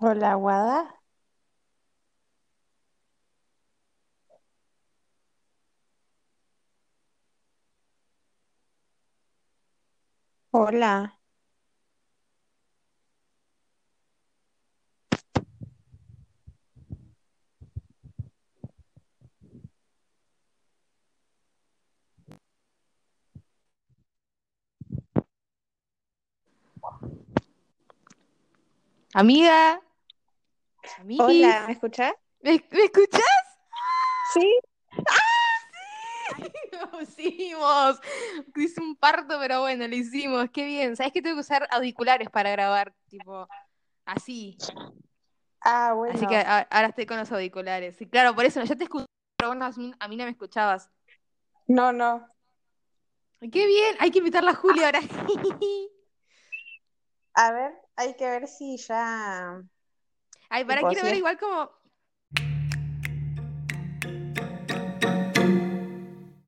Hola, Guada. Hola, Amiga, hola, ¿me escuchás? ¿me, me escuchás? Sí. Lo hicimos. Hice un parto, pero bueno, lo hicimos. Qué bien. ¿Sabes que tengo que usar auriculares para grabar? Tipo, así. Ah, Así que bueno. a- ahora estoy con los auriculares. Sí, claro, por eso, yo te escucho, pero vos no- a mí no me escuchabas. No, no. Qué bien, hay que invitar a Julia ahora. A ver, hay que ver si ya, Ay, para quiero ver igual como,